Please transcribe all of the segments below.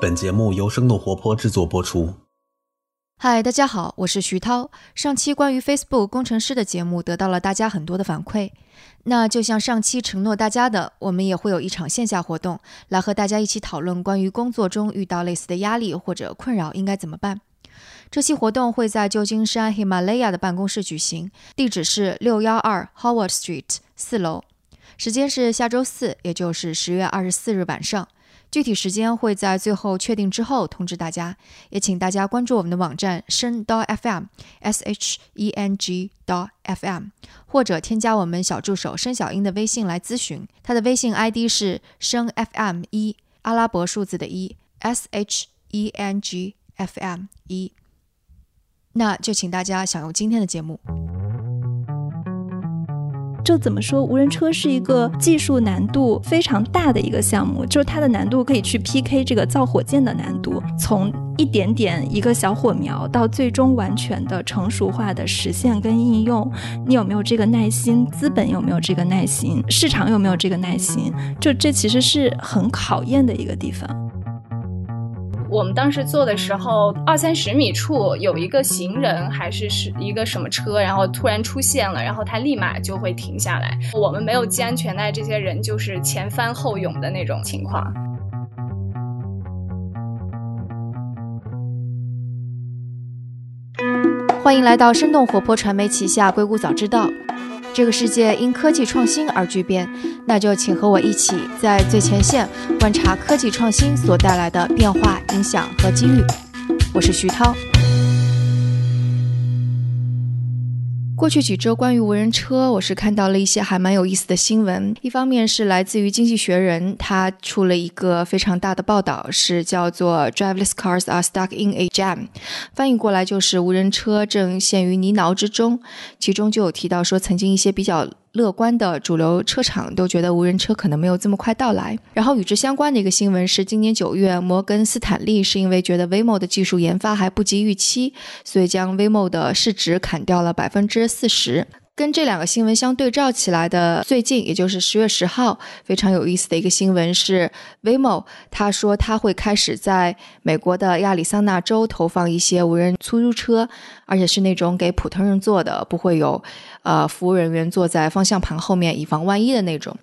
本节目由生动活泼制作播出。嗨，大家好，我是徐涛。上期关于 Facebook 工程师的节目得到了大家很多的反馈，那就像上期承诺大家的，我们也会有一场线下活动，来和大家一起讨论关于工作中遇到类似的压力或者困扰应该怎么办。这期活动会在旧金山 Himalaya 的办公室举行，地址是六幺二 Howard Street 四楼，时间是下周四，也就是十月二十四日晚上。具体时间会在最后确定之后通知大家，也请大家关注我们的网站声 .fm s h e n g .fm，或者添加我们小助手申小英的微信来咨询，他的微信 ID 是声 FM 一阿拉伯数字的一 s h e n g f m 一。那就请大家享用今天的节目。就怎么说，无人车是一个技术难度非常大的一个项目，就是它的难度可以去 PK 这个造火箭的难度。从一点点一个小火苗到最终完全的成熟化的实现跟应用，你有没有这个耐心？资本有没有这个耐心？市场有没有这个耐心？就这其实是很考验的一个地方。我们当时坐的时候，二三十米处有一个行人还是是一个什么车，然后突然出现了，然后他立马就会停下来。我们没有系安全带，这些人就是前翻后涌的那种情况。欢迎来到生动活泼传媒旗下《硅谷早知道》。这个世界因科技创新而巨变，那就请和我一起在最前线观察科技创新所带来的变化、影响和机遇。我是徐涛。过去几周，关于无人车，我是看到了一些还蛮有意思的新闻。一方面是来自于《经济学人》，他出了一个非常大的报道，是叫做 “Driverless cars are stuck in a jam”，翻译过来就是无人车正陷于泥淖之中。其中就有提到说，曾经一些比较。乐观的主流车厂都觉得无人车可能没有这么快到来。然后与之相关的一个新闻是，今年九月，摩根斯坦利是因为觉得 Waymo 的技术研发还不及预期，所以将 Waymo 的市值砍掉了百分之四十。跟这两个新闻相对照起来的，最近也就是十月十号，非常有意思的一个新闻是，Waymo 他说他会开始在美国的亚利桑那州投放一些无人出租车，而且是那种给普通人坐的，不会有呃服务人员坐在方向盘后面以防万一的那种。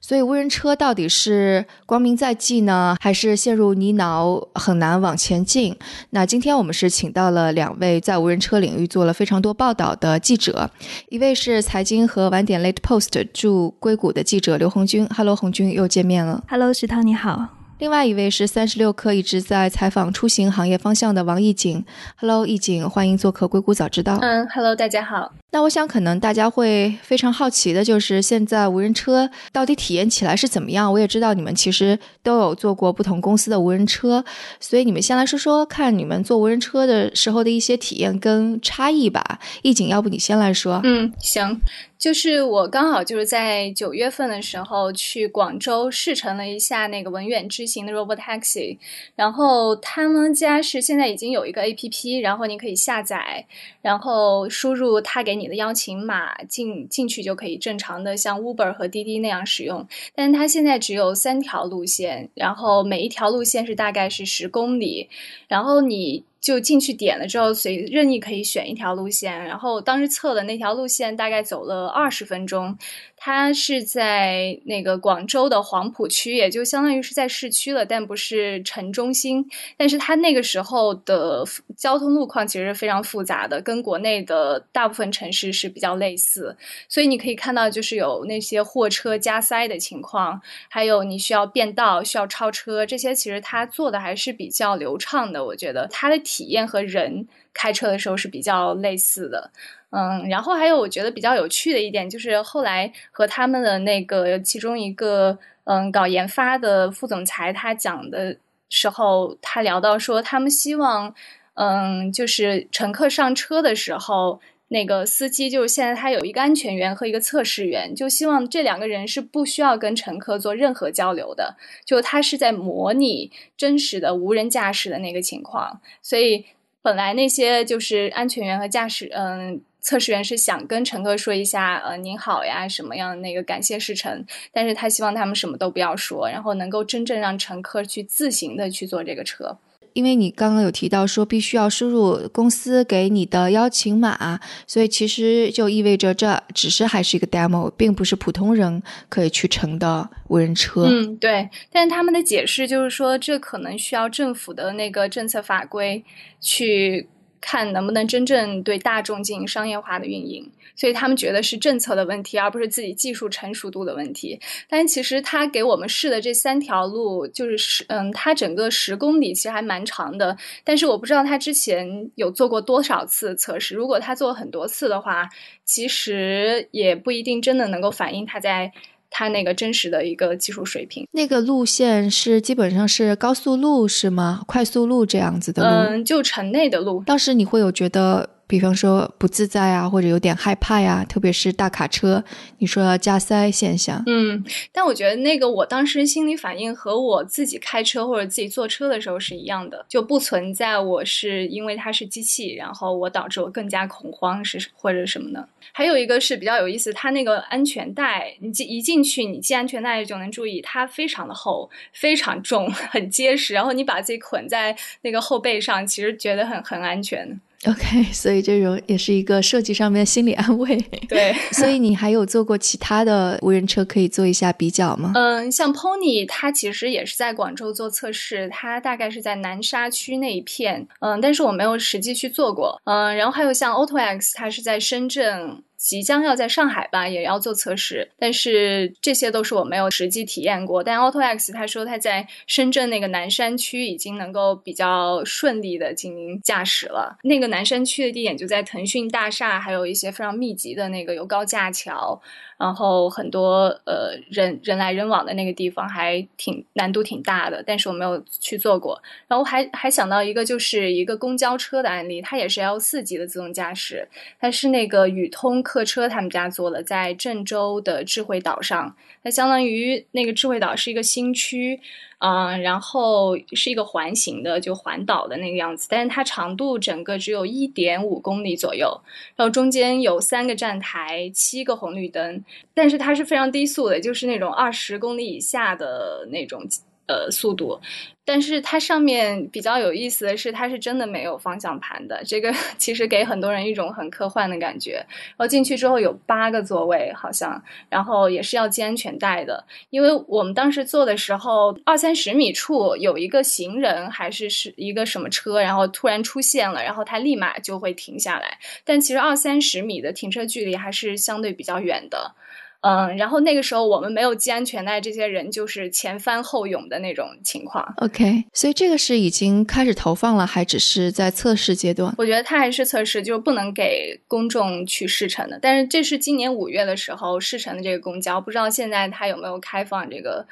所以无人车到底是光明在即呢，还是陷入泥淖很难往前进？那今天我们是请到了两位在无人车领域做了非常多报道的记者，一位是财经和晚点 Late Post 驻硅谷的记者刘红军。Hello，红军又见面了。Hello，石涛你好。另外一位是三十六氪一直在采访出行行业方向的王艺景。Hello，艺景，欢迎做客硅谷早知道。嗯，Hello，大家好。那我想，可能大家会非常好奇的，就是现在无人车到底体验起来是怎么样？我也知道你们其实都有做过不同公司的无人车，所以你们先来说说看你们做无人车的时候的一些体验跟差异吧。艺景，要不你先来说？嗯，行，就是我刚好就是在九月份的时候去广州试乘了一下那个文远之行的 Robotaxi，然后他们家是现在已经有一个 APP，然后你可以下载，然后输入他给。你的邀请码进进去就可以正常的像 Uber 和滴滴那样使用，但是它现在只有三条路线，然后每一条路线是大概是十公里，然后你就进去点了之后，随任意可以选一条路线，然后当时测的那条路线大概走了二十分钟。它是在那个广州的黄埔区，也就相当于是在市区了，但不是城中心。但是它那个时候的交通路况其实非常复杂的，跟国内的大部分城市是比较类似。所以你可以看到，就是有那些货车加塞的情况，还有你需要变道、需要超车，这些其实它做的还是比较流畅的。我觉得它的体验和人开车的时候是比较类似的。嗯，然后还有我觉得比较有趣的一点，就是后来和他们的那个其中一个嗯搞研发的副总裁他讲的时候，他聊到说，他们希望嗯就是乘客上车的时候，那个司机就是现在他有一个安全员和一个测试员，就希望这两个人是不需要跟乘客做任何交流的，就他是在模拟真实的无人驾驶的那个情况，所以。本来那些就是安全员和驾驶，嗯，测试员是想跟乘客说一下，呃，您好呀，什么样的那个感谢事成，但是他希望他们什么都不要说，然后能够真正让乘客去自行的去坐这个车。因为你刚刚有提到说必须要输入公司给你的邀请码，所以其实就意味着这只是还是一个 demo，并不是普通人可以去乘的无人车。嗯，对。但是他们的解释就是说，这可能需要政府的那个政策法规去。看能不能真正对大众进行商业化的运营，所以他们觉得是政策的问题，而不是自己技术成熟度的问题。但其实他给我们试的这三条路，就是十嗯，它整个十公里其实还蛮长的。但是我不知道他之前有做过多少次测试。如果他做很多次的话，其实也不一定真的能够反映他在。它那个真实的一个技术水平，那个路线是基本上是高速路是吗？快速路这样子的路？嗯，就城内的路。当时你会有觉得？比方说不自在啊，或者有点害怕呀，特别是大卡车，你说要加塞现象。嗯，但我觉得那个我当时心理反应和我自己开车或者自己坐车的时候是一样的，就不存在我是因为它是机器，然后我导致我更加恐慌是或者什么的。还有一个是比较有意思，它那个安全带，你进一进去，你系安全带就能注意，它非常的厚，非常重，很结实，然后你把自己捆在那个后背上，其实觉得很很安全。OK，所以这种也是一个设计上面的心理安慰。对，所以你还有做过其他的无人车可以做一下比较吗？嗯，像 Pony，它其实也是在广州做测试，它大概是在南沙区那一片。嗯，但是我没有实际去做过。嗯，然后还有像 AutoX，它是在深圳。即将要在上海吧，也要做测试，但是这些都是我没有实际体验过。但 AutoX 他说他在深圳那个南山区已经能够比较顺利的进行驾驶了。那个南山区的地点就在腾讯大厦，还有一些非常密集的那个有高架桥。然后很多呃人人来人往的那个地方还挺难度挺大的，但是我没有去做过。然后还还想到一个，就是一个公交车的案例，它也是 L 四级的自动驾驶，它是那个宇通客车他们家做的，在郑州的智慧岛上，它相当于那个智慧岛是一个新区。嗯，然后是一个环形的，就环岛的那个样子，但是它长度整个只有一点五公里左右，然后中间有三个站台，七个红绿灯，但是它是非常低速的，就是那种二十公里以下的那种。呃，速度，但是它上面比较有意思的是，它是真的没有方向盘的。这个 其实给很多人一种很科幻的感觉。然后进去之后有八个座位，好像，然后也是要系安全带的。因为我们当时坐的时候，二三十米处有一个行人还是是一个什么车，然后突然出现了，然后它立马就会停下来。但其实二三十米的停车距离还是相对比较远的。嗯，然后那个时候我们没有系安全带，这些人就是前翻后涌的那种情况。OK，所以这个是已经开始投放了，还只是在测试阶段？我觉得它还是测试，就是不能给公众去试乘的。但是这是今年五月的时候试乘的这个公交，不知道现在它有没有开放这个。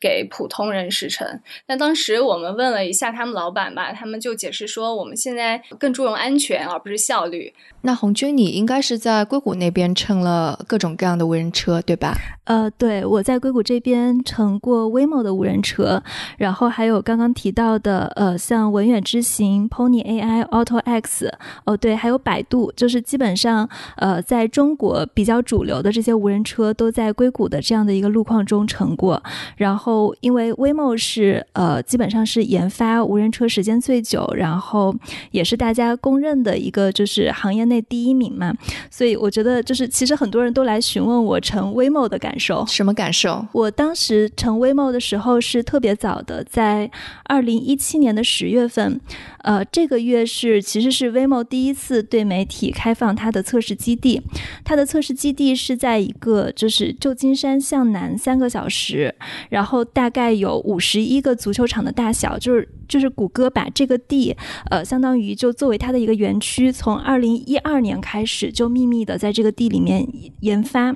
给普通人试乘，那当时我们问了一下他们老板吧，他们就解释说，我们现在更注重安全而不是效率。那红军，你应该是在硅谷那边乘了各种各样的无人车，对吧？呃，对，我在硅谷这边乘过 Waymo 的无人车，然后还有刚刚提到的，呃，像文远之行、Pony AI、Auto X，哦，对，还有百度，就是基本上，呃，在中国比较主流的这些无人车都在硅谷的这样的一个路况中乘过，然后。后，因为 Waymo 是呃，基本上是研发无人车时间最久，然后也是大家公认的一个就是行业内第一名嘛，所以我觉得就是其实很多人都来询问我乘 Waymo 的感受，什么感受？我当时乘 Waymo 的时候是特别早的，在二零一七年的十月份，呃，这个月是其实是 Waymo 第一次对媒体开放它的测试基地，它的测试基地是在一个就是旧金山向南三个小时，然后。大概有五十一个足球场的大小，就是就是谷歌把这个地，呃，相当于就作为它的一个园区，从二零一二年开始就秘密的在这个地里面研发。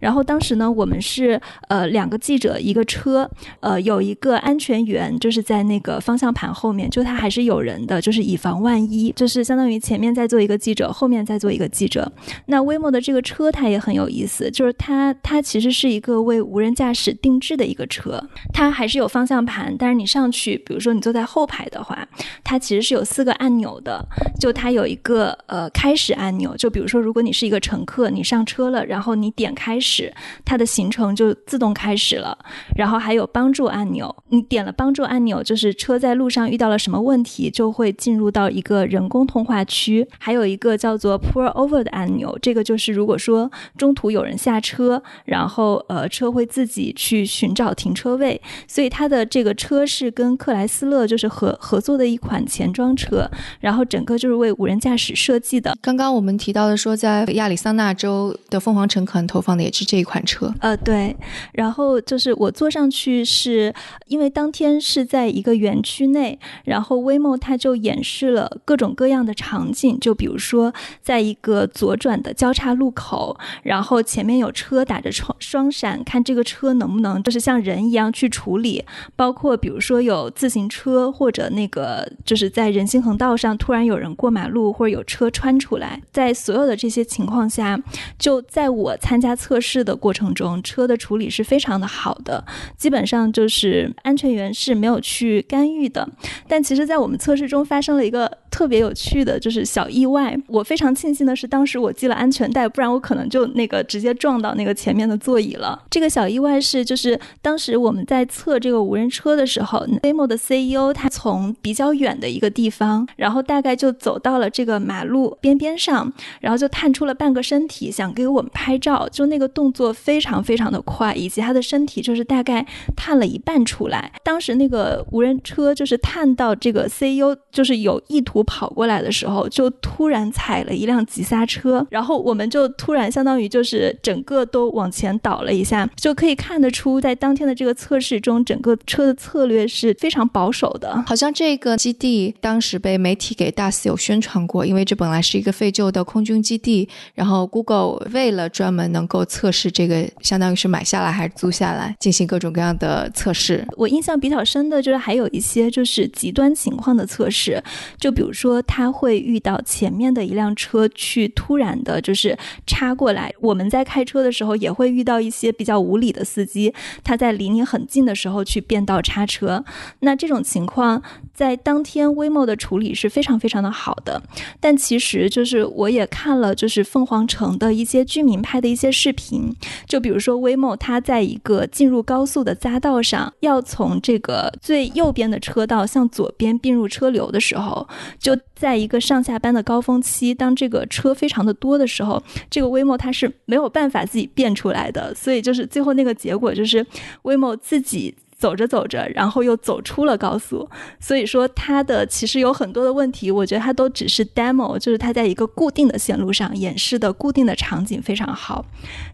然后当时呢，我们是呃两个记者一个车，呃有一个安全员就是在那个方向盘后面，就他还是有人的，就是以防万一，就是相当于前面在做一个记者，后面在做一个记者。那 Waymo 的这个车它也很有意思，就是它它其实是一个为无人驾驶定制的一个车。它还是有方向盘，但是你上去，比如说你坐在后排的话，它其实是有四个按钮的，就它有一个呃开始按钮，就比如说如果你是一个乘客，你上车了，然后你点开始，它的行程就自动开始了，然后还有帮助按钮，你点了帮助按钮，就是车在路上遇到了什么问题，就会进入到一个人工通话区，还有一个叫做 Pull Over 的按钮，这个就是如果说中途有人下车，然后呃车会自己去寻找停车位，所以它的这个车是跟克莱斯勒就合合作的一款前装车，然后整个就是为无人驾驶设计的。刚刚我们提到的说，在亚利桑那州的凤凰城可能投放的也是这一款车。呃，对。然后就是我坐上去是因为当天是在一个园区内，然后 Waymo 它就演示了各种各样的场景，就比如说在一个左转的交叉路口，然后前面有车打着双双闪，看这个车能不能就是像人一样去处理。包括比如说有自行车或者那个就是在人行横道上突然有人过马路或者有车穿出来，在所有的这些情况下，就在我参加测试的过程中，车的处理是非常的好的，基本上就是安全员是没有去干预的。但其实，在我们测试中发生了一个特别有趣的就是小意外。我非常庆幸的是，当时我系了安全带，不然我可能就那个直接撞到那个前面的座椅了。这个小意外是，就是当时我们在测这个无人车的时候，Waymo 的 CEO 他从比较远的一个地方，然后大概就走到了这个马路边边上，然后就探出了半个身体，想给我们拍照。就那个动作非常非常的快，以及他的身体就是大概探了一半出来。当时那个无人车就是探到这个 CEO 就是有意图跑过来的时候，就突然踩了一辆急刹车，然后我们就突然相当于就是整个都往前倒了一下，就可以看得出在当天的这个测试中，整个车的策略是非常保守的。好像这个基地当时被媒体给大肆有宣传过，因为这本来是一个废旧的空军基地，然后 Google 为了专门能够测试这个，相当于是买下来还是租下来，进行各种各样的测试。我印象比较深的就是还有一些就是极端情况的测试，就比如说他会遇到前面的一辆车去突然的就是插过来，我们在开车的时候也会遇到一些比较无理的司机，他在离你很近的时候去变道插车，那这种情况况在当天 Waymo 的处理是非常非常的好的，但其实就是我也看了就是凤凰城的一些居民拍的一些视频，就比如说 Waymo 它在一个进入高速的匝道上，要从这个最右边的车道向左边并入车流的时候，就在一个上下班的高峰期，当这个车非常的多的时候，这个 Waymo 它是没有办法自己变出来的，所以就是最后那个结果就是 Waymo 自己。走着走着，然后又走出了高速，所以说它的其实有很多的问题，我觉得它都只是 demo，就是它在一个固定的线路上演示的固定的场景非常好，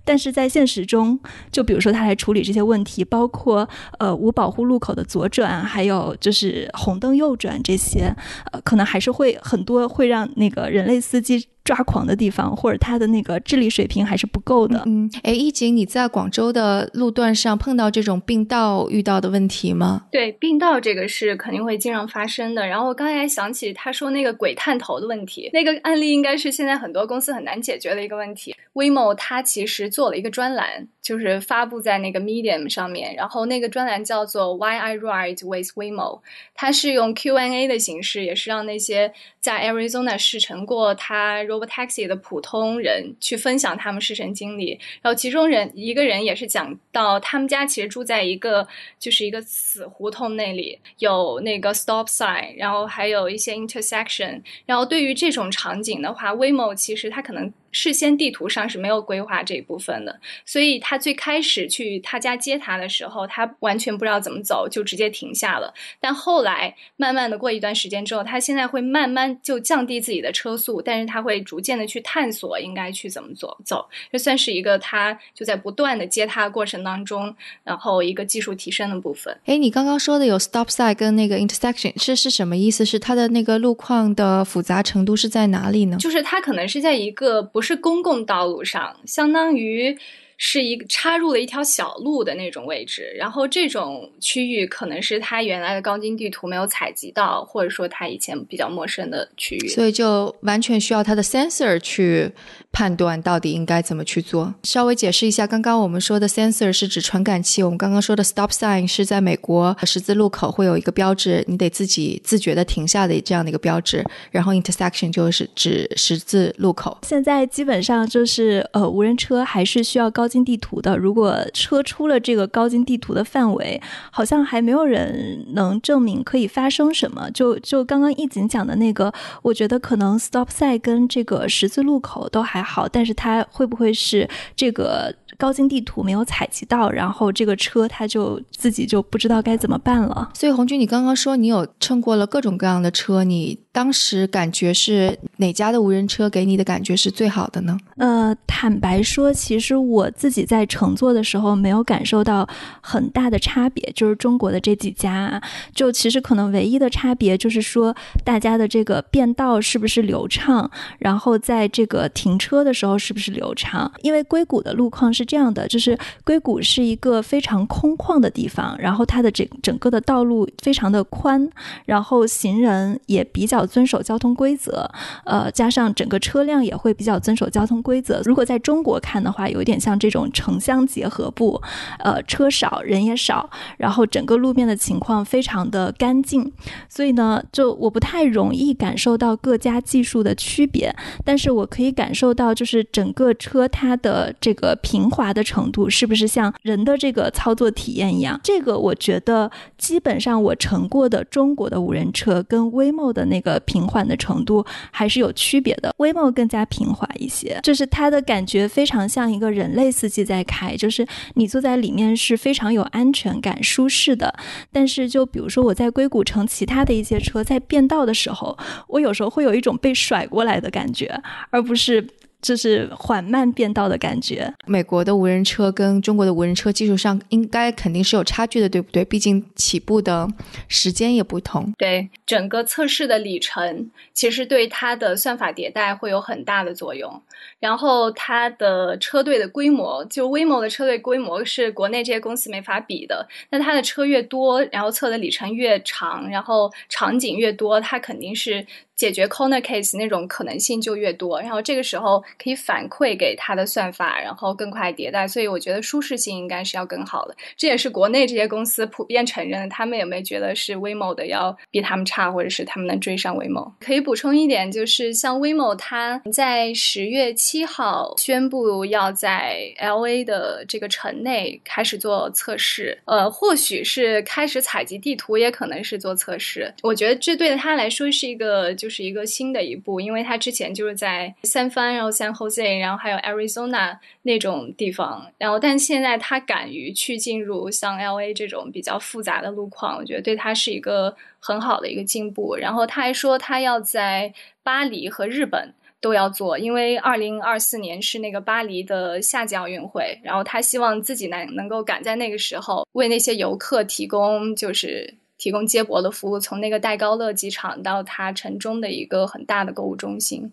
但是在现实中，就比如说它来处理这些问题，包括呃无保护路口的左转，还有就是红灯右转这些，呃可能还是会很多会让那个人类司机。抓狂的地方，或者他的那个智力水平还是不够的。嗯，哎，一景，你在广州的路段上碰到这种并道遇到的问题吗？对，并道这个是肯定会经常发生的。然后我刚才想起他说那个鬼探头的问题，那个案例应该是现在很多公司很难解决的一个问题。Waymo 它其实做了一个专栏，就是发布在那个 Medium 上面，然后那个专栏叫做 Why I Ride with Waymo，它是用 Q&A 的形式，也是让那些在 Arizona 试乘过它。Robotaxi 的普通人去分享他们失神经历，然后其中人一个人也是讲到他们家其实住在一个就是一个死胡同那里，有那个 stop sign，然后还有一些 intersection，然后对于这种场景的话，Waymo 其实它可能。事先地图上是没有规划这一部分的，所以他最开始去他家接他的时候，他完全不知道怎么走，就直接停下了。但后来慢慢的过一段时间之后，他现在会慢慢就降低自己的车速，但是他会逐渐的去探索应该去怎么走走，这算是一个他就在不断的接他的过程当中，然后一个技术提升的部分。哎，你刚刚说的有 stop sign 跟那个 intersection 是是什么意思？是它的那个路况的复杂程度是在哪里呢？就是它可能是在一个不是公共道路上，相当于是一个插入了一条小路的那种位置，然后这种区域可能是他原来的钢筋地图没有采集到，或者说他以前比较陌生的区域，所以就完全需要他的 sensor 去判断到底应该怎么去做。稍微解释一下，刚刚我们说的 sensor 是指传感器，我们刚刚说的 stop sign 是在美国十字路口会有一个标志，你得自己自觉的停下的这样的一个标志，然后 intersection 就是指十字路口。现在基本上就是呃，无人车还是需要高高精地图的。如果车出了这个高精地图的范围，好像还没有人能证明可以发生什么。就就刚刚易景讲的那个，我觉得可能 stop sign 跟这个十字路口都还好，但是它会不会是这个？高精地图没有采集到，然后这个车它就自己就不知道该怎么办了。所以红军，你刚刚说你有乘过了各种各样的车，你当时感觉是哪家的无人车给你的感觉是最好的呢？呃，坦白说，其实我自己在乘坐的时候没有感受到很大的差别，就是中国的这几家，就其实可能唯一的差别就是说大家的这个变道是不是流畅，然后在这个停车的时候是不是流畅，因为硅谷的路况是。这样的就是硅谷是一个非常空旷的地方，然后它的整整个的道路非常的宽，然后行人也比较遵守交通规则，呃，加上整个车辆也会比较遵守交通规则。如果在中国看的话，有点像这种城乡结合部，呃，车少人也少，然后整个路面的情况非常的干净，所以呢，就我不太容易感受到各家技术的区别，但是我可以感受到就是整个车它的这个平。滑的程度是不是像人的这个操作体验一样？这个我觉得基本上我乘过的中国的无人车跟 w a m o 的那个平缓的程度还是有区别的。Waymo 更加平滑一些，就是它的感觉非常像一个人类司机在开，就是你坐在里面是非常有安全感、舒适的。但是就比如说我在硅谷城其他的一些车，在变道的时候，我有时候会有一种被甩过来的感觉，而不是。就是缓慢变道的感觉。美国的无人车跟中国的无人车技术上应该肯定是有差距的，对不对？毕竟起步的时间也不同。对，整个测试的里程其实对它的算法迭代会有很大的作用。然后它的车队的规模，就 Waymo 的车队规模是国内这些公司没法比的。那它的车越多，然后测的里程越长，然后场景越多，它肯定是。解决 corner case 那种可能性就越多，然后这个时候可以反馈给它的算法，然后更快迭代，所以我觉得舒适性应该是要更好的。这也是国内这些公司普遍承认的，他们也没觉得是 Waymo 的要比他们差，或者是他们能追上 Waymo。可以补充一点，就是像 Waymo，它在十月七号宣布要在 LA 的这个城内开始做测试，呃，或许是开始采集地图，也可能是做测试。我觉得这对他来说是一个。就就是一个新的一步，因为他之前就是在三藩，然后 San Jose，然后还有 Arizona 那种地方，然后但现在他敢于去进入像 LA 这种比较复杂的路况，我觉得对他是一个很好的一个进步。然后他还说他要在巴黎和日本都要做，因为二零二四年是那个巴黎的夏季奥运会，然后他希望自己能能够赶在那个时候为那些游客提供就是。提供接驳的服务，从那个戴高乐机场到它城中的一个很大的购物中心。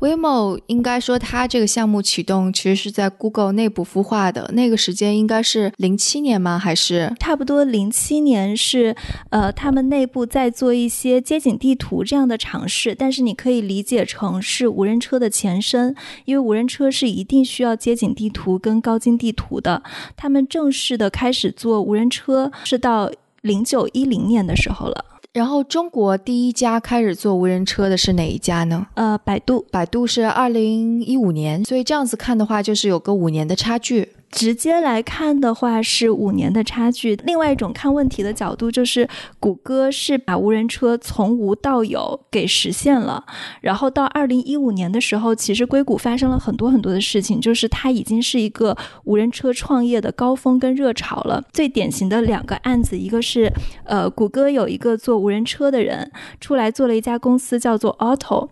Waymo 应该说，它这个项目启动其实是在 Google 内部孵化的。那个时间应该是零七年吗？还是差不多零七年？是呃，他们内部在做一些街景地图这样的尝试。但是你可以理解成是无人车的前身，因为无人车是一定需要街景地图跟高精地图的。他们正式的开始做无人车是到。零九一零年的时候了，然后中国第一家开始做无人车的是哪一家呢？呃，百度，百度是二零一五年，所以这样子看的话，就是有个五年的差距。直接来看的话是五年的差距。另外一种看问题的角度就是，谷歌是把无人车从无到有给实现了。然后到二零一五年的时候，其实硅谷发生了很多很多的事情，就是它已经是一个无人车创业的高峰跟热潮了。最典型的两个案子，一个是呃，谷歌有一个做无人车的人出来做了一家公司叫做 Auto。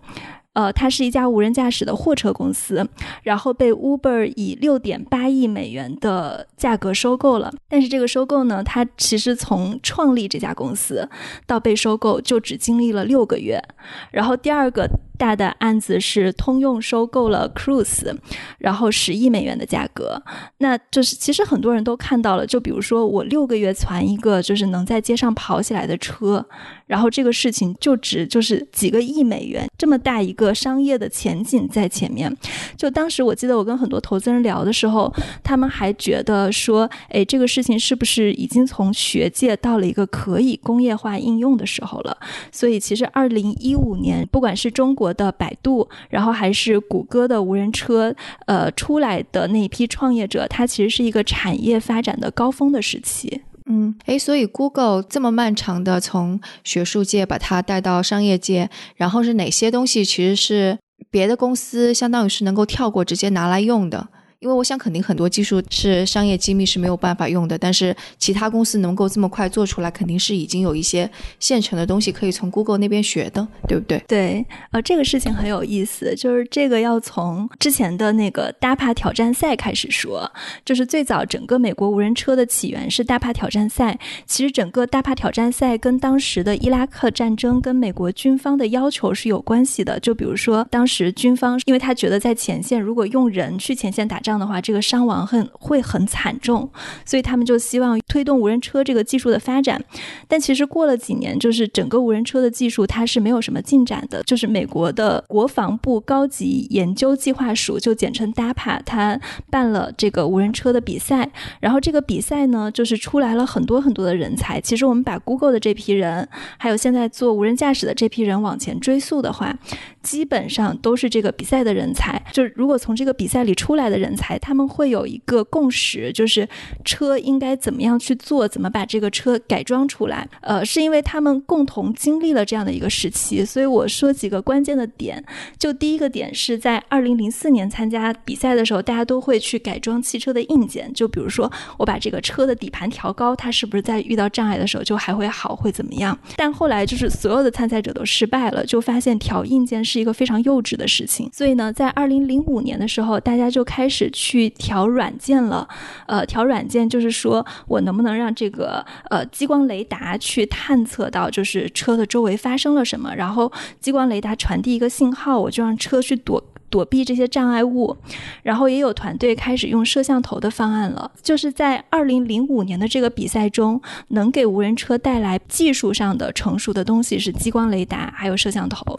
呃，它是一家无人驾驶的货车公司，然后被 Uber 以六点八亿美元的价格收购了。但是这个收购呢，它其实从创立这家公司到被收购就只经历了六个月。然后第二个。大的案子是通用收购了 Cruise，然后十亿美元的价格。那就是其实很多人都看到了，就比如说我六个月攒一个就是能在街上跑起来的车，然后这个事情就值就是几个亿美元，这么大一个商业的前景在前面。就当时我记得我跟很多投资人聊的时候，他们还觉得说，哎，这个事情是不是已经从学界到了一个可以工业化应用的时候了？所以其实二零一五年，不管是中国的百度，然后还是谷歌的无人车，呃，出来的那一批创业者，它其实是一个产业发展的高峰的时期。嗯，诶，所以 Google 这么漫长的从学术界把它带到商业界，然后是哪些东西其实是别的公司相当于是能够跳过直接拿来用的？因为我想，肯定很多技术是商业机密是没有办法用的，但是其他公司能够这么快做出来，肯定是已经有一些现成的东西可以从 Google 那边学的，对不对？对，呃，这个事情很有意思，就是这个要从之前的那个 DAPA 挑战赛开始说，就是最早整个美国无人车的起源是 DAPA 挑战赛。其实整个 DAPA 挑战赛跟当时的伊拉克战争跟美国军方的要求是有关系的。就比如说，当时军方因为他觉得在前线如果用人去前线打仗。这样的话，这个伤亡很会很惨重，所以他们就希望推动无人车这个技术的发展。但其实过了几年，就是整个无人车的技术它是没有什么进展的。就是美国的国防部高级研究计划署，就简称 DAPA，它办了这个无人车的比赛。然后这个比赛呢，就是出来了很多很多的人才。其实我们把 Google 的这批人，还有现在做无人驾驶的这批人往前追溯的话，基本上都是这个比赛的人才。就是如果从这个比赛里出来的人才。才他们会有一个共识，就是车应该怎么样去做，怎么把这个车改装出来。呃，是因为他们共同经历了这样的一个时期，所以我说几个关键的点。就第一个点是在二零零四年参加比赛的时候，大家都会去改装汽车的硬件，就比如说我把这个车的底盘调高，它是不是在遇到障碍的时候就还会好，会怎么样？但后来就是所有的参赛者都失败了，就发现调硬件是一个非常幼稚的事情。所以呢，在二零零五年的时候，大家就开始。去调软件了，呃，调软件就是说我能不能让这个呃激光雷达去探测到就是车的周围发生了什么，然后激光雷达传递一个信号，我就让车去躲。躲避这些障碍物，然后也有团队开始用摄像头的方案了。就是在二零零五年的这个比赛中，能给无人车带来技术上的成熟的东西是激光雷达，还有摄像头。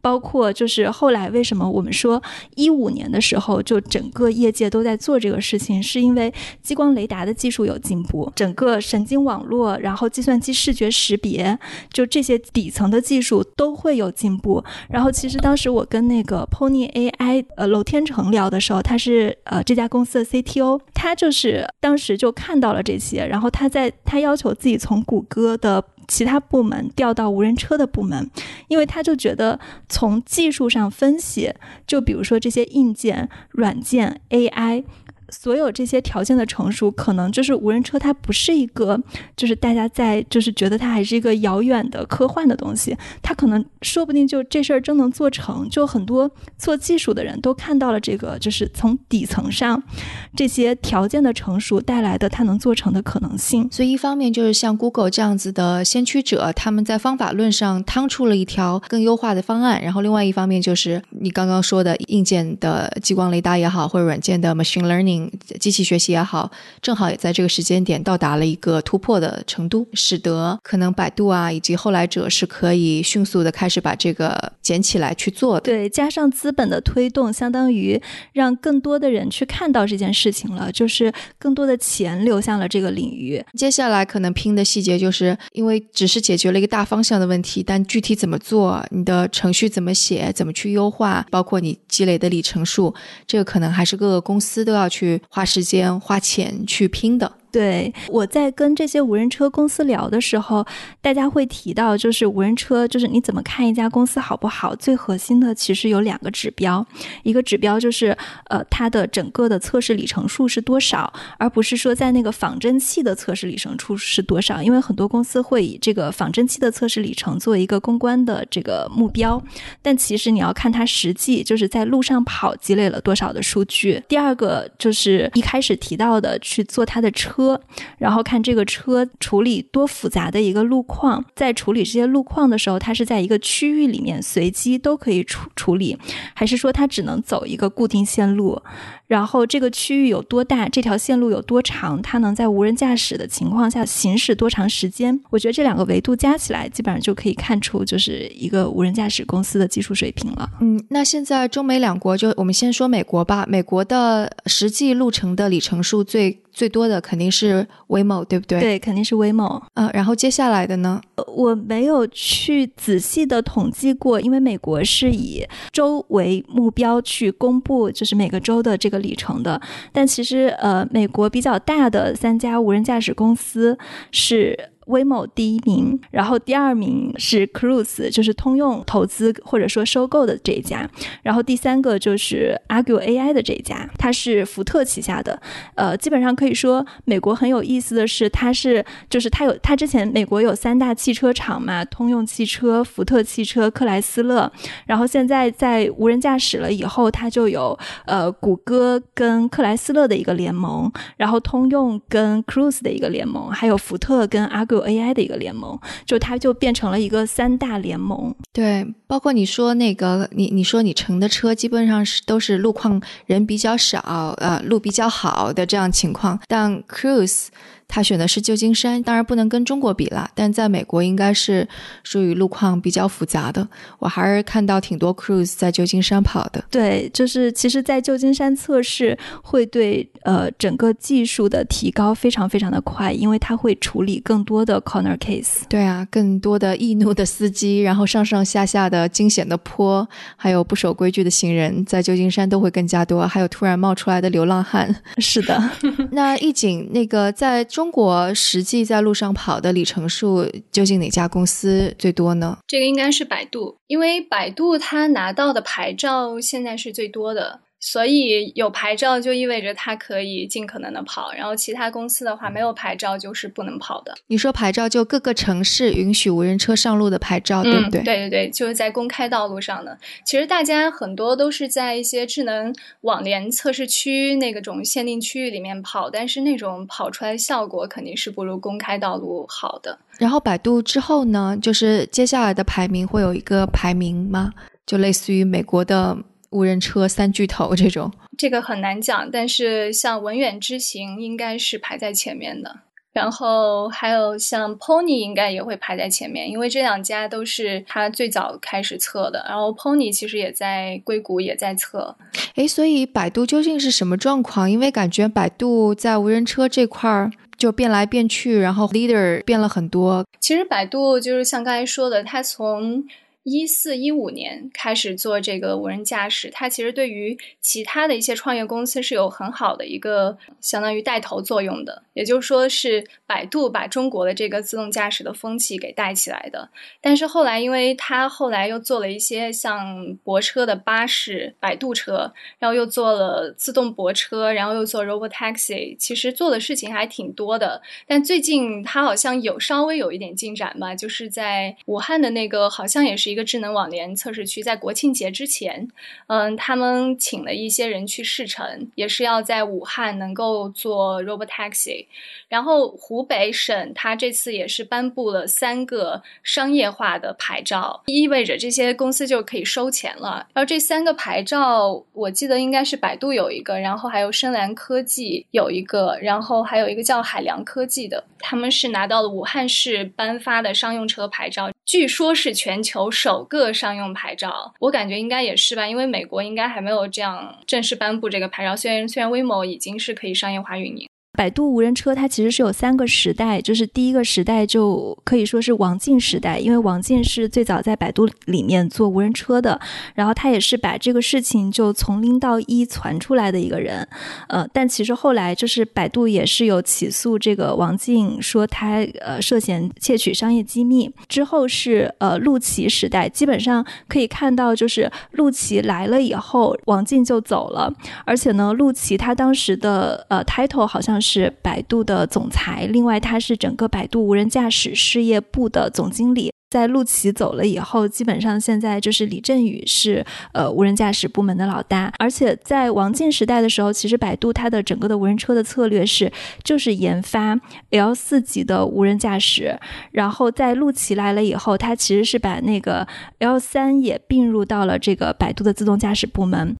包括就是后来为什么我们说一五年的时候，就整个业界都在做这个事情，是因为激光雷达的技术有进步，整个神经网络，然后计算机视觉识别，就这些底层的技术都会有进步。然后其实当时我跟那个 Pony A。I 呃，娄天成聊的时候，他是呃这家公司的 CTO，他就是当时就看到了这些，然后他在他要求自己从谷歌的其他部门调到无人车的部门，因为他就觉得从技术上分析，就比如说这些硬件、软件、AI。所有这些条件的成熟，可能就是无人车，它不是一个，就是大家在就是觉得它还是一个遥远的科幻的东西，它可能说不定就这事儿真能做成。就很多做技术的人都看到了这个，就是从底层上这些条件的成熟带来的它能做成的可能性。所以一方面就是像 Google 这样子的先驱者，他们在方法论上趟出了一条更优化的方案，然后另外一方面就是你刚刚说的硬件的激光雷达也好，或者软件的 machine learning。机器学习也好，正好也在这个时间点到达了一个突破的程度，使得可能百度啊以及后来者是可以迅速的开始把这个捡起来去做的。对，加上资本的推动，相当于让更多的人去看到这件事情了，就是更多的钱流向了这个领域。接下来可能拼的细节，就是因为只是解决了一个大方向的问题，但具体怎么做，你的程序怎么写，怎么去优化，包括你积累的里程数，这个可能还是各个公司都要去。花时间花钱去拼的。对，我在跟这些无人车公司聊的时候，大家会提到，就是无人车，就是你怎么看一家公司好不好？最核心的其实有两个指标，一个指标就是，呃，它的整个的测试里程数是多少，而不是说在那个仿真器的测试里程数是多少。因为很多公司会以这个仿真器的测试里程作为一个公关的这个目标，但其实你要看它实际就是在路上跑积累了多少的数据。第二个就是一开始提到的，去做它的车。车，然后看这个车处理多复杂的一个路况，在处理这些路况的时候，它是在一个区域里面随机都可以处处理，还是说它只能走一个固定线路？然后这个区域有多大，这条线路有多长，它能在无人驾驶的情况下行驶多长时间？我觉得这两个维度加起来，基本上就可以看出就是一个无人驾驶公司的技术水平了。嗯，那现在中美两国就我们先说美国吧，美国的实际路程的里程数最。最多的肯定是 Waymo，对不对？对，肯定是 Waymo。呃，然后接下来的呢？我没有去仔细的统计过，因为美国是以州为目标去公布，就是每个州的这个里程的。但其实，呃，美国比较大的三家无人驾驶公司是。威某第一名，然后第二名是 Cruise，就是通用投资或者说收购的这一家，然后第三个就是 Argue AI 的这一家，它是福特旗下的。呃，基本上可以说，美国很有意思的是，它是就是它有它之前美国有三大汽车厂嘛，通用汽车、福特汽车、克莱斯勒，然后现在在无人驾驶了以后，它就有呃谷歌跟克莱斯勒的一个联盟，然后通用跟 Cruise 的一个联盟，还有福特跟 Argue。AI 的一个联盟，就它就变成了一个三大联盟。对，包括你说那个，你你说你乘的车基本上是都是路况人比较少，呃，路比较好的这样情况，但 Cruise。他选的是旧金山，当然不能跟中国比啦，但在美国应该是属于路况比较复杂的。我还是看到挺多 cruise 在旧金山跑的。对，就是其实，在旧金山测试会对呃整个技术的提高非常非常的快，因为它会处理更多的 corner case。对啊，更多的易怒的司机，然后上上下下的惊险的坡，还有不守规矩的行人，在旧金山都会更加多。还有突然冒出来的流浪汉。是的，那易景那个在。中中国实际在路上跑的里程数，究竟哪家公司最多呢？这个应该是百度，因为百度它拿到的牌照现在是最多的。所以有牌照就意味着它可以尽可能的跑，然后其他公司的话没有牌照就是不能跑的。你说牌照就各个城市允许无人车上路的牌照，对不对？对对对，就是在公开道路上的。其实大家很多都是在一些智能网联测试区那个种限定区域里面跑，但是那种跑出来的效果肯定是不如公开道路好的。然后百度之后呢，就是接下来的排名会有一个排名吗？就类似于美国的。无人车三巨头这种，这个很难讲。但是像文远之行应该是排在前面的，然后还有像 Pony 应该也会排在前面，因为这两家都是他最早开始测的。然后 Pony 其实也在硅谷也在测。诶，所以百度究竟是什么状况？因为感觉百度在无人车这块儿就变来变去，然后 leader 变了很多。其实百度就是像刚才说的，它从一四一五年开始做这个无人驾驶，它其实对于其他的一些创业公司是有很好的一个相当于带头作用的。也就是说，是百度把中国的这个自动驾驶的风气给带起来的。但是后来，因为它后来又做了一些像泊车的巴士、摆渡车，然后又做了自动泊车，然后又做 robot taxi，其实做的事情还挺多的。但最近它好像有稍微有一点进展吧，就是在武汉的那个好像也是。一个智能网联测试区，在国庆节之前，嗯，他们请了一些人去试乘，也是要在武汉能够做 robotaxi。然后湖北省它这次也是颁布了三个商业化的牌照，意味着这些公司就可以收钱了。然后这三个牌照，我记得应该是百度有一个，然后还有深蓝科技有一个，然后还有一个叫海良科技的，他们是拿到了武汉市颁发的商用车牌照。据说是全球首个商用牌照，我感觉应该也是吧，因为美国应该还没有这样正式颁布这个牌照。虽然虽然 w a m o 已经是可以商业化运营。百度无人车它其实是有三个时代，就是第一个时代就可以说是王进时代，因为王进是最早在百度里面做无人车的，然后他也是把这个事情就从零到一传出来的一个人。呃，但其实后来就是百度也是有起诉这个王进，说他呃涉嫌窃取商业机密。之后是呃陆琪时代，基本上可以看到就是陆琪来了以后，王进就走了，而且呢，陆琪他当时的呃 title 好像是。是百度的总裁，另外他是整个百度无人驾驶事业部的总经理。在陆琪走了以后，基本上现在就是李振宇是呃无人驾驶部门的老大，而且在王进时代的时候，其实百度它的整个的无人车的策略是就是研发 L 四级的无人驾驶，然后在陆琪来了以后，他其实是把那个 L 三也并入到了这个百度的自动驾驶部门。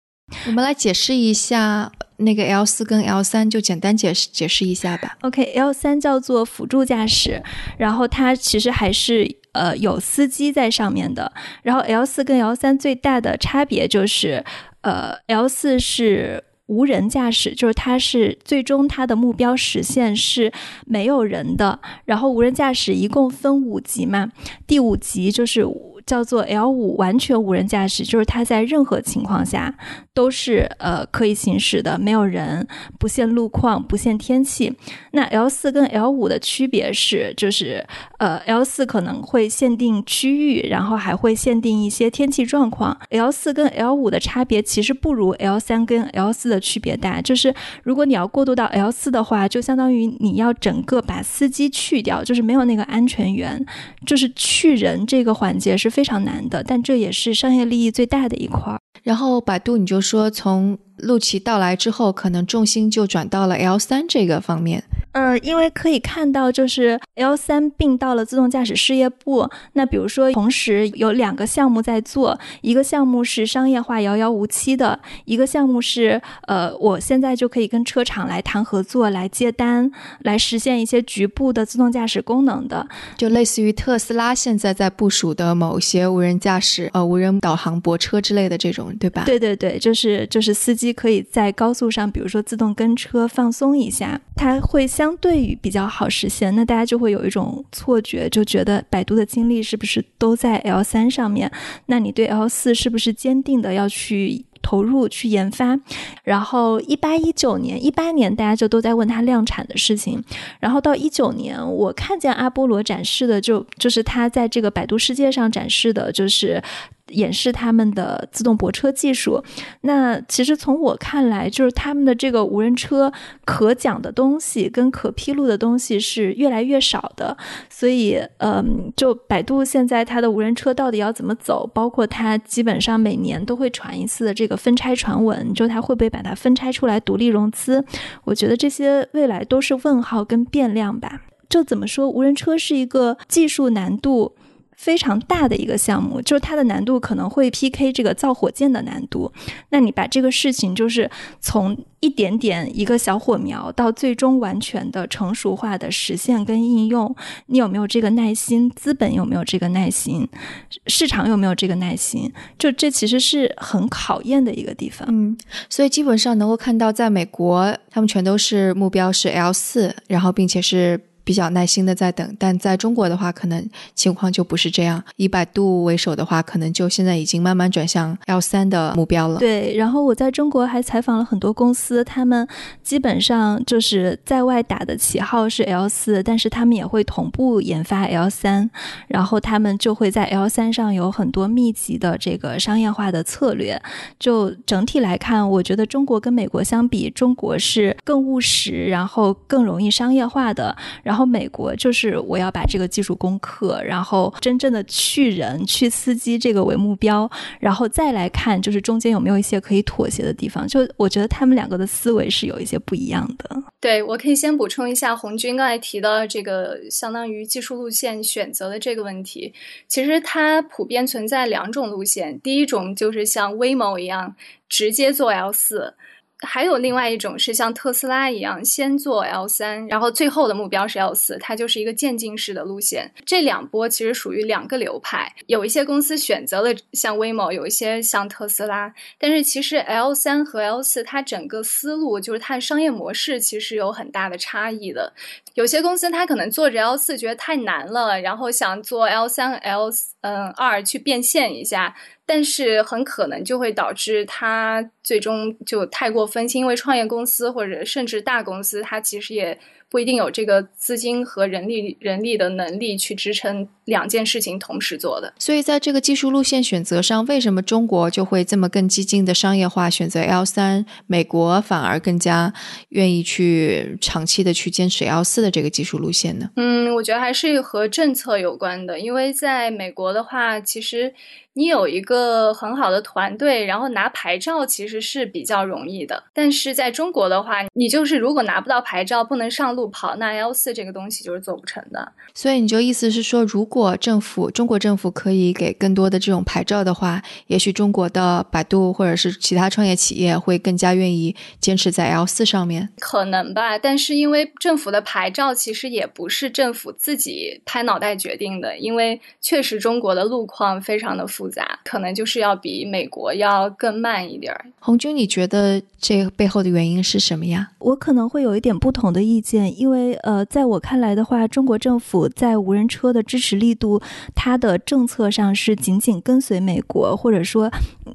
我们来解释一下那个 L 四跟 L 三，就简单解释解释一下吧。OK，L 三叫做辅助驾驶，然后它其实还是呃有司机在上面的。然后 L 四跟 L 三最大的差别就是，呃，L 四是无人驾驶，就是它是最终它的目标实现是没有人的。然后无人驾驶一共分五级嘛，第五级就是。叫做 L 五完全无人驾驶，就是它在任何情况下都是呃可以行驶的，没有人，不限路况，不限天气。那 L 四跟 L 五的区别是，就是呃 L 四可能会限定区域，然后还会限定一些天气状况。L 四跟 L 五的差别其实不如 L 三跟 L 四的区别大，就是如果你要过渡到 L 四的话，就相当于你要整个把司机去掉，就是没有那个安全员，就是去人这个环节是非。非常难的，但这也是商业利益最大的一块儿。然后百度，你就说从陆琪到来之后，可能重心就转到了 L 三这个方面。呃，因为可以看到，就是 L 三并到了自动驾驶事业部。那比如说，同时有两个项目在做，一个项目是商业化遥遥无期的，一个项目是呃，我现在就可以跟车厂来谈合作，来接单，来实现一些局部的自动驾驶功能的，就类似于特斯拉现在在部署的某些无人驾驶、呃无人导航泊车之类的这种，对吧？对对对，就是就是司机可以在高速上，比如说自动跟车放松一下，它会。相对于比较好实现，那大家就会有一种错觉，就觉得百度的精力是不是都在 L 三上面？那你对 L 四是不是坚定的要去投入去研发？然后一八一九年、一八年大家就都在问它量产的事情，然后到一九年，我看见阿波罗展示的就就是它在这个百度世界上展示的，就是。演示他们的自动泊车技术，那其实从我看来，就是他们的这个无人车可讲的东西跟可披露的东西是越来越少的。所以，嗯，就百度现在它的无人车到底要怎么走，包括它基本上每年都会传一次的这个分拆传闻，就它会不会把它分拆出来独立融资？我觉得这些未来都是问号跟变量吧。就怎么说，无人车是一个技术难度。非常大的一个项目，就是它的难度可能会 PK 这个造火箭的难度。那你把这个事情，就是从一点点一个小火苗到最终完全的成熟化的实现跟应用，你有没有这个耐心？资本有没有这个耐心？市场有没有这个耐心？就这其实是很考验的一个地方。嗯，所以基本上能够看到，在美国，他们全都是目标是 L 四，然后并且是。比较耐心的在等，但在中国的话，可能情况就不是这样。以百度为首的话，可能就现在已经慢慢转向 L 三的目标了。对，然后我在中国还采访了很多公司，他们基本上就是在外打的旗号是 L 四，但是他们也会同步研发 L 三，然后他们就会在 L 三上有很多密集的这个商业化的策略。就整体来看，我觉得中国跟美国相比，中国是更务实，然后更容易商业化的。然后美国就是我要把这个技术攻克，然后真正的去人、去司机这个为目标，然后再来看就是中间有没有一些可以妥协的地方。就我觉得他们两个的思维是有一些不一样的。对我可以先补充一下，红军刚才提到这个相当于技术路线选择的这个问题，其实它普遍存在两种路线，第一种就是像 Waymo 一样直接做 L 四。还有另外一种是像特斯拉一样，先做 L 三，然后最后的目标是 L 四，它就是一个渐进式的路线。这两波其实属于两个流派，有一些公司选择了像 Waymo，有一些像特斯拉。但是其实 L 三和 L 四它整个思路就是它的商业模式其实有很大的差异的。有些公司它可能做着 L 四觉得太难了，然后想做 L 三、L 嗯二去变现一下。但是很可能就会导致他最终就太过分心，因为创业公司或者甚至大公司，它其实也不一定有这个资金和人力人力的能力去支撑两件事情同时做的。所以在这个技术路线选择上，为什么中国就会这么更激进的商业化选择 L 三，美国反而更加愿意去长期的去坚持 L 四的这个技术路线呢？嗯，我觉得还是和政策有关的，因为在美国的话，其实。你有一个很好的团队，然后拿牌照其实是比较容易的。但是在中国的话，你就是如果拿不到牌照，不能上路跑，那 L 四这个东西就是做不成的。所以你就意思是说，如果政府中国政府可以给更多的这种牌照的话，也许中国的百度或者是其他创业企业会更加愿意坚持在 L 四上面。可能吧，但是因为政府的牌照其实也不是政府自己拍脑袋决定的，因为确实中国的路况非常的。复杂，可能就是要比美国要更慢一点儿。红军，你觉得这背后的原因是什么呀？我可能会有一点不同的意见，因为呃，在我看来的话，中国政府在无人车的支持力度，它的政策上是紧紧跟随美国，或者说，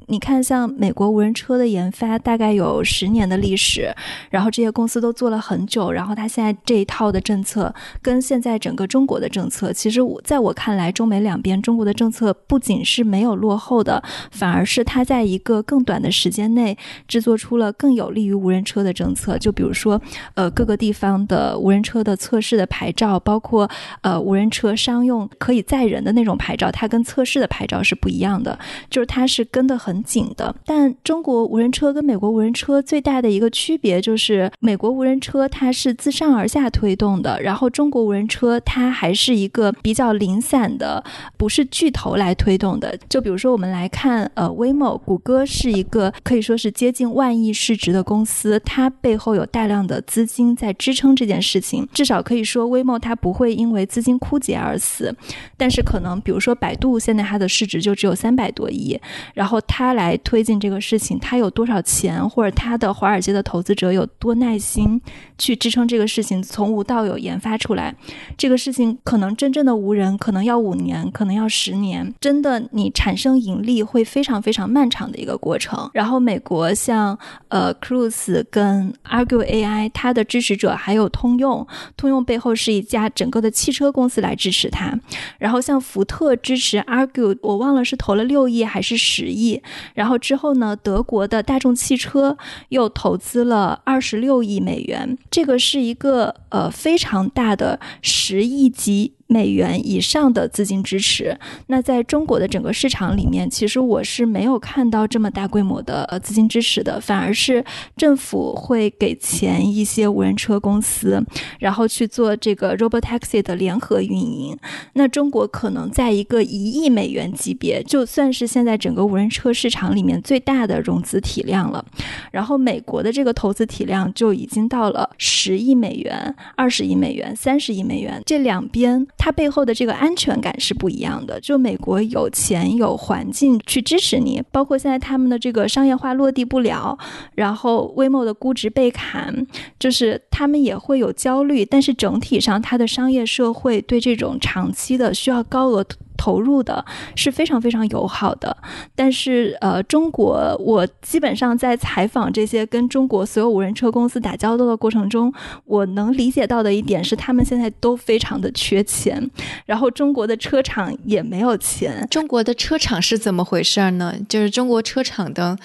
你看像美国无人车的研发大概有十年的历史，然后这些公司都做了很久，然后它现在这一套的政策跟现在整个中国的政策，其实我在我看来，中美两边中国的政策不仅是没有落后的，反而是它在一个更短的时间内制作出了更有利于无人车的政策。就比如说，呃，各个地方的呃无人车的测试的牌照，包括呃无人车商用可以载人的那种牌照，它跟测试的牌照是不一样的，就是它是跟得很紧的。但中国无人车跟美国无人车最大的一个区别就是，美国无人车它是自上而下推动的，然后中国无人车它还是一个比较零散的，不是巨头来推动的。就比如说，我们来看，呃 w a m o 谷歌是一个可以说是接近万亿市值的公司，它背后有大量的资金在支撑这件事情。至少可以说微梦它不会因为资金枯竭而死。但是可能，比如说百度，现在它的市值就只有三百多亿，然后它来推进这个事情，它有多少钱，或者它的华尔街的投资者有多耐心去支撑这个事情从无到有研发出来？这个事情可能真正的无人可能要五年，可能要十年。真的你。产生盈利会非常非常漫长的一个过程。然后美国像呃 Cruise 跟 Argue AI，它的支持者还有通用，通用背后是一家整个的汽车公司来支持它。然后像福特支持 Argue，我忘了是投了六亿还是十亿。然后之后呢，德国的大众汽车又投资了二十六亿美元，这个是一个呃非常大的十亿级。美元以上的资金支持，那在中国的整个市场里面，其实我是没有看到这么大规模的呃资金支持的，反而是政府会给钱一些无人车公司，然后去做这个 robotaxi 的联合运营。那中国可能在一个一亿美元级别，就算是现在整个无人车市场里面最大的融资体量了。然后美国的这个投资体量就已经到了十亿美元、二十亿美元、三十亿美元，这两边。它背后的这个安全感是不一样的。就美国有钱有环境去支持你，包括现在他们的这个商业化落地不了，然后威某的估值被砍，就是他们也会有焦虑。但是整体上，它的商业社会对这种长期的需要高额。投入的是非常非常友好的，但是呃，中国我基本上在采访这些跟中国所有无人车公司打交道的过程中，我能理解到的一点是，他们现在都非常的缺钱，然后中国的车厂也没有钱。中国的车厂是怎么回事呢？就是中国车厂的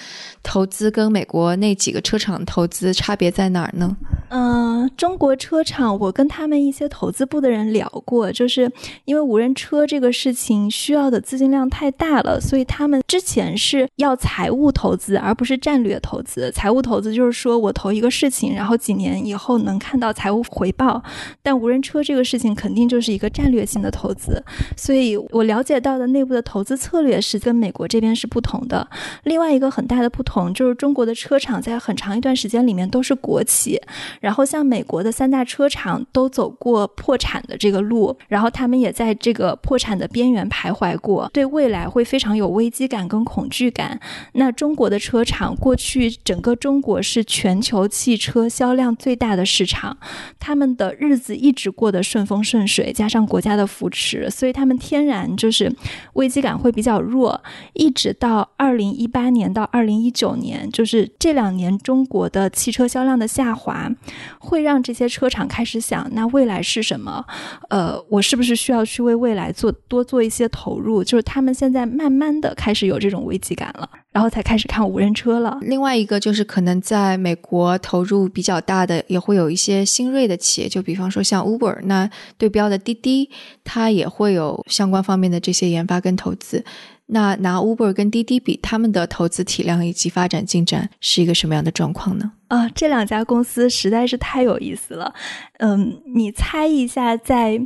投资跟美国那几个车厂投资差别在哪儿呢？嗯，中国车厂，我跟他们一些投资部的人聊过，就是因为无人车这个事情需要的资金量太大了，所以他们之前是要财务投资，而不是战略投资。财务投资就是说我投一个事情，然后几年以后能看到财务回报。但无人车这个事情肯定就是一个战略性的投资，所以我了解到的内部的投资策略是跟美国这边是不同的。另外一个很大的不同就是中国的车厂在很长一段时间里面都是国企。然后像美国的三大车厂都走过破产的这个路，然后他们也在这个破产的边缘徘徊过，对未来会非常有危机感跟恐惧感。那中国的车厂过去整个中国是全球汽车销量最大的市场，他们的日子一直过得顺风顺水，加上国家的扶持，所以他们天然就是危机感会比较弱。一直到二零一八年到二零一九年，就是这两年中国的汽车销量的下滑，会让这些车厂开始想，那未来是什么？呃，我是不是需要去为未来做多做一些投入？就是他们现在慢慢的开始有这种危机感了。然后才开始看无人车了。另外一个就是可能在美国投入比较大的，也会有一些新锐的企业，就比方说像 Uber，那对标的滴滴，它也会有相关方面的这些研发跟投资。那拿 Uber 跟滴滴比，他们的投资体量以及发展进展是一个什么样的状况呢？啊，这两家公司实在是太有意思了。嗯，你猜一下，在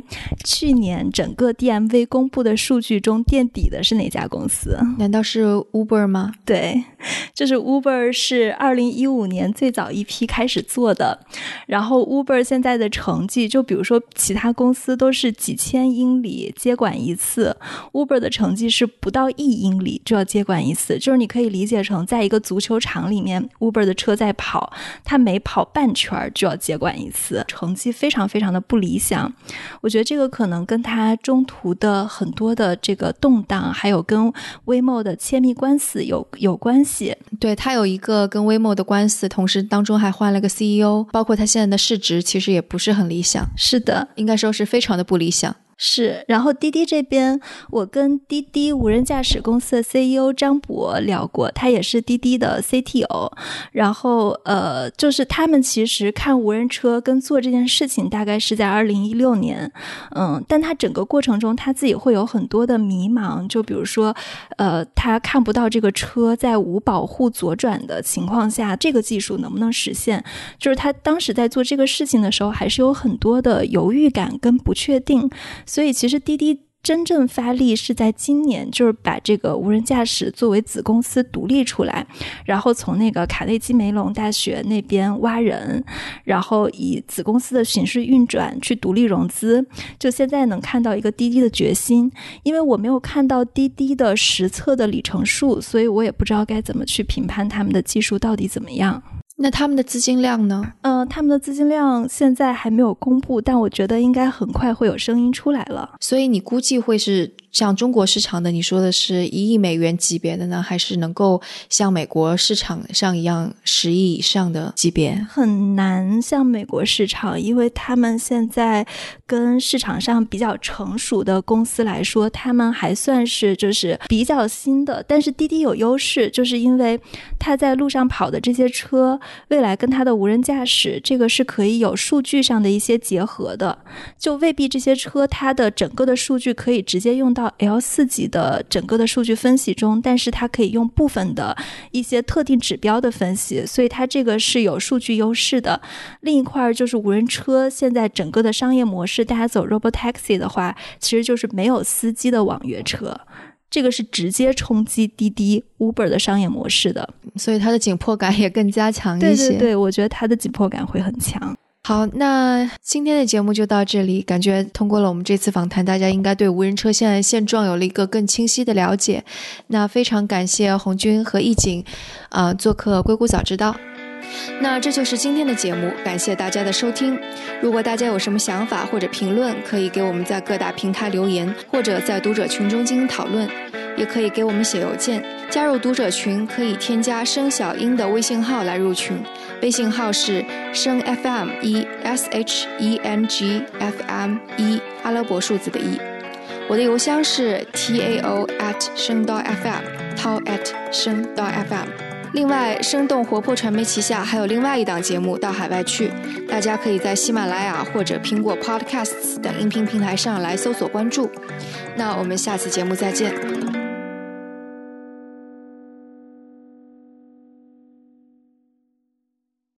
去年整个 DMV 公布的数据中垫底的是哪家公司？难道是 Uber 吗？对，就是 Uber 是二零一五年最早一批开始做的。然后 Uber 现在的成绩，就比如说其他公司都是几千英里接管一次，Uber 的成绩是不到一英里就要接管一次。就是你可以理解成，在一个足球场里面，Uber 的车在跑。他每跑半圈就要接管一次，成绩非常非常的不理想。我觉得这个可能跟他中途的很多的这个动荡，还有跟 Waymo 的亲密官司有有关系。对他有一个跟 Waymo 的官司，同时当中还换了个 CEO，包括他现在的市值其实也不是很理想。是的，应该说是非常的不理想。是，然后滴滴这边，我跟滴滴无人驾驶公司的 CEO 张博聊过，他也是滴滴的 CTO。然后，呃，就是他们其实看无人车跟做这件事情，大概是在二零一六年，嗯，但他整个过程中他自己会有很多的迷茫，就比如说，呃，他看不到这个车在无保护左转的情况下，这个技术能不能实现？就是他当时在做这个事情的时候，还是有很多的犹豫感跟不确定。所以，其实滴滴真正发力是在今年，就是把这个无人驾驶作为子公司独立出来，然后从那个卡内基梅隆大学那边挖人，然后以子公司的形式运转去独立融资。就现在能看到一个滴滴的决心，因为我没有看到滴滴的实测的里程数，所以我也不知道该怎么去评判他们的技术到底怎么样。那他们的资金量呢？嗯，他们的资金量现在还没有公布，但我觉得应该很快会有声音出来了。所以你估计会是？像中国市场的，你说的是一亿美元级别的呢，还是能够像美国市场上一样十亿以上的级别？很难像美国市场，因为他们现在跟市场上比较成熟的公司来说，他们还算是就是比较新的。但是滴滴有优势，就是因为它在路上跑的这些车，未来跟它的无人驾驶这个是可以有数据上的一些结合的，就未必这些车它的整个的数据可以直接用到。L 四级的整个的数据分析中，但是它可以用部分的一些特定指标的分析，所以它这个是有数据优势的。另一块就是无人车，现在整个的商业模式，大家走 Robotaxi 的话，其实就是没有司机的网约车，这个是直接冲击滴滴、Uber 的商业模式的，所以它的紧迫感也更加强一些。对对对，我觉得它的紧迫感会很强。好，那今天的节目就到这里。感觉通过了我们这次访谈，大家应该对无人车现在现状有了一个更清晰的了解。那非常感谢红军和易景，啊，做客硅谷早知道。那这就是今天的节目，感谢大家的收听。如果大家有什么想法或者评论，可以给我们在各大平台留言，或者在读者群中进行讨论，也可以给我们写邮件。加入读者群可以添加声小英的微信号来入群。微信号是声 FM 一 S H E N G F M 一阿拉伯数字的一，我的邮箱是 T A O at 声道 FM Tao at 声道 FM。另外，生动活泼传媒旗下还有另外一档节目《到海外去》，大家可以在喜马拉雅或者苹果 Podcasts 等音频平台上来搜索关注。那我们下次节目再见。